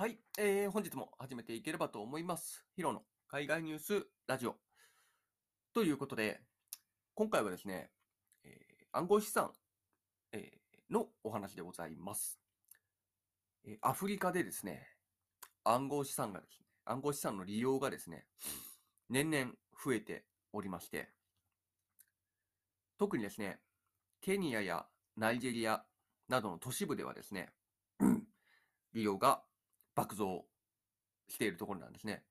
はい、えー本日も始めていければと思います。ヒロの海外ニュースラジオ。ということで、今回はですね、えー暗号資産、えーのお話でございます、えーアフリカでですね、暗号資産がですね、暗号資産の利用がですね、年々増えておりまして、特にですね、ケニアやナイジェリアなどの都市部ではですね、利用が爆増しているところなんですね。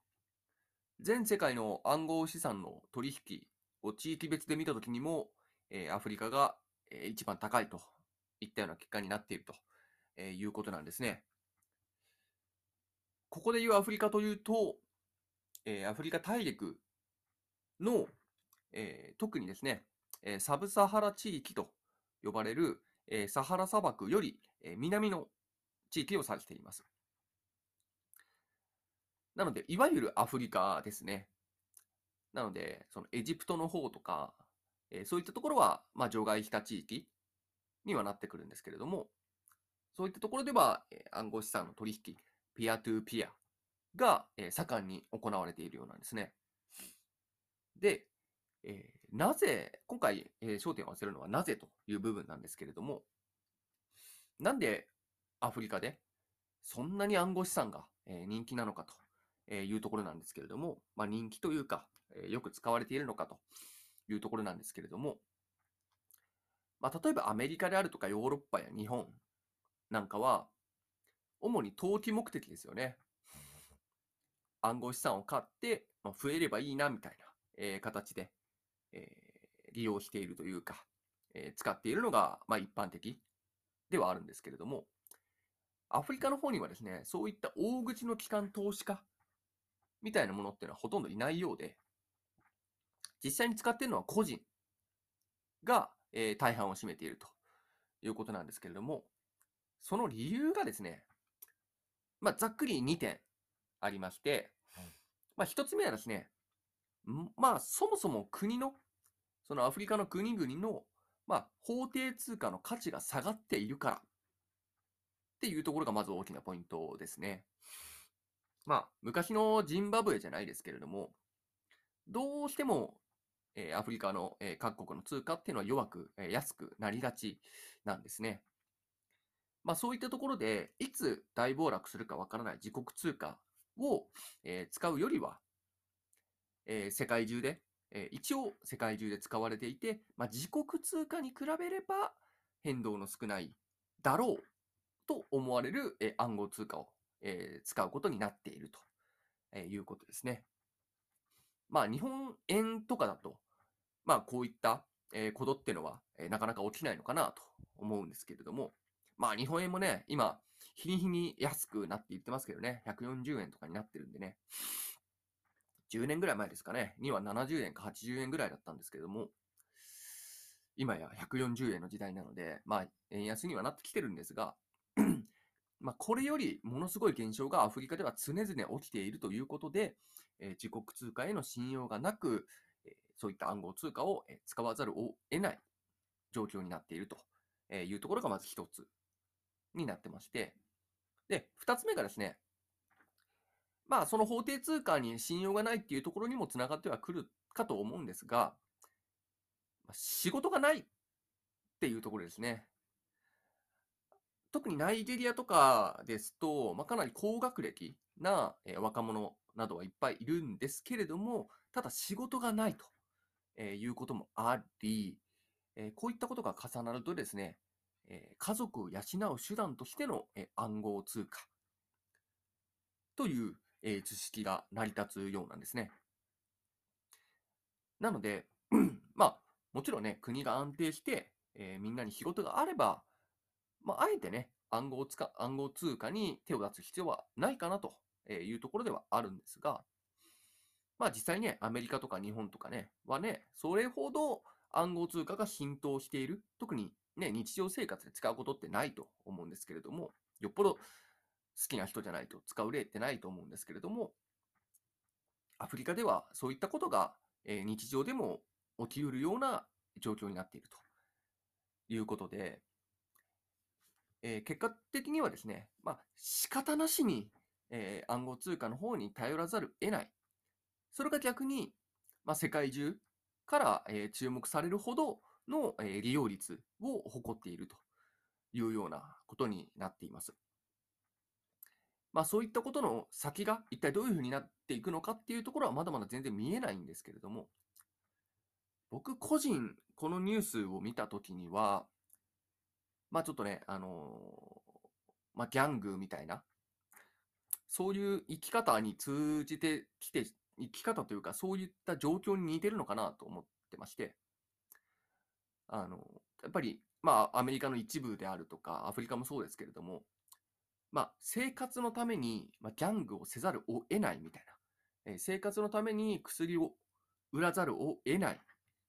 全世界の暗号資産の取引を地域別で見たときにも、えーアフリカが、えー一番高いといったような結果になっていると、えーいうことなんですね。ここでいうアフリカというと、えーアフリカ大陸の、えー特にですね、えーサブサハラ地域と呼ばれる、えーサハラ砂漠より、えー南の地域を指しています。なので、いわゆるアフリカですね。なので、そのエジプトの方とか、えーそういったところは、まあ、除外した地域にはなってくるんですけれども、そういったところでは、えー暗号資産の取引、ピアトゥーピアが、えー盛んに行われているようなんですね。で、えーなぜ、今回、えー焦点を合わせるのはなぜという部分なんですけれども、なんでアフリカでそんなに暗号資産が、えー人気なのかとえーいうところなんですけれども、まあ、人気というか、えよく使われているのかというところなんですけれども、まあ、例えばアメリカであるとかヨーロッパや日本なんかは、主に投機目的ですよね。暗号資産を買って、まあ、増えればいいなみたいな、えー形で、えー利用しているというか、えー使っているのが、まあ、一般的ではあるんですけれども、アフリカの方にはですね、そういった大口の機関投資家みたいなものっていうのはほとんどいないようで、実際に使っているのは個人が、えー大半を占めているということなんですけれども、その理由がですね、まあ、ざっくり2点ありまして、まあ、1つ目はですね、んまあ、そもそも国の、そのアフリカの国々の、まあ、法定通貨の価値が下がっているからっていうところがまず大きなポイントですね。まあ、昔のジンバブエじゃないですけれども、どうしても、えーアフリカの、えー各国の通貨っていうのは弱く、えー安くなりがちなんですね。まあ、そういったところで、いつ大暴落するかわからない自国通貨を、えー使うよりは、えー世界中で、えー一応世界中で使われていて、まあ、自国通貨に比べれば変動の少ないだろうと思われる、え暗号通貨を、えー使うことになっていると、えいうことですね。まあ、日本円とかだと、まあ、こういった、えことっていうのは、えーなかなか起きないのかなと思うんですけれども、まあ、日本円もね、今、日に日に安くなっていってますけどね、140円とかになってるんでね、10年ぐらい前ですかね、には70円か80円ぐらいだったんですけれども、今や140円の時代なので、まあ、円安にはなってきてるんですが、まあ、これよりものすごい現象がアフリカでは常々起きているということで、えー自国通貨への信用がなく、えーそういった暗号通貨をえ使わざるを得ない状況になっているというところがまず一つになってまして、で、二つ目がですね、まあ、その法定通貨に信用がないっていうところにもつながってはくるかと思うんですが、仕事がないっていうところですね。特にナイジェリアとかですと、まあ、かなり高学歴な若者などはいっぱいいるんですけれども、ただ仕事がないとえーいうこともあり、えーこういったことが重なるとですね、え家族を養う手段としての、え暗号通貨という、え図式が成り立つようなんですね。なので、まあ、もちろんね、国が安定して、えーみんなに仕事があれば、まあ、あえてね、暗号使暗号通貨に手を出す必要はないかなというところではあるんですが、まあ実際ね、アメリカとか日本とかね、はね、それほど暗号通貨が浸透している、特にね、日常生活で使うことってないと思うんですけれども、よっぽど好きな人じゃないと使う例ってないと思うんですけれども、アフリカではそういったことが、日常でも起きうるような状況になっているということで、え結果的にはですね、まあ仕方なしにえ暗号通貨の方に頼らざるを得ない。それが逆に、まあ、世界中から、え注目されるほどの、え利用率を誇っているというようなことになっています。まあ、そういったことの先が一体どういうふうになっていくのかっていうところはまだまだ全然見えないんですけれども、僕個人、このニュースを見たときには、まあちょっとね、あのーまあギャングみたいな、そういう生き方に通じてきて、生き方というか、そういった状況に似てるのかなと思ってまして、あの、やっぱり、まあ、アメリカの一部であるとか、アフリカもそうですけれども、まあ、生活のために、まあ、ギャングをせざるを得ないみたいな、えー生活のために薬を売らざるを得ない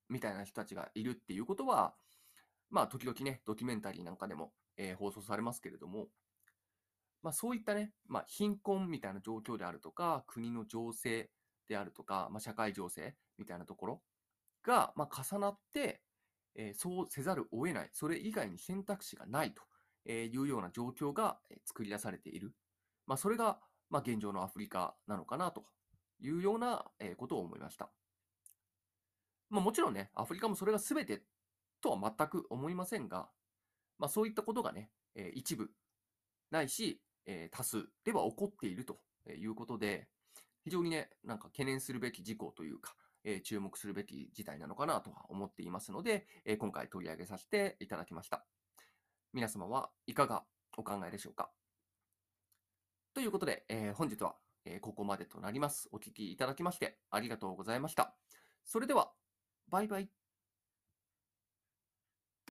みたいな人たちがいるっていうことは、まあ、時々ね、ドキュメンタリーなんかでも、えー放送されますけれども、まあ、そういったね、まあ、貧困みたいな状況であるとか、国の情勢であるとか、まあ、社会情勢みたいなところが、まあ、重なって、えーそうせざるを得ない、それ以外に選択肢がないというような状況が作り出されている。まあ、それが、まあ、現状のアフリカなのかなというようなことを思いました。まあ、もちろんね、アフリカもそれが全てとは全く思いませんが、まあ、そういったことがね、えー一部ないし、えー多数では起こっているということで、非常にね、なんか懸念するべき事項というか、えー注目するべき事態なのかなとは思っていますので、えー今回取り上げさせていただきました。皆様はいかがお考えでしょうか？ということで、えー本日は、えーここまでとなります。お聞きいただきましてありがとうございました。それでは、バイバイ。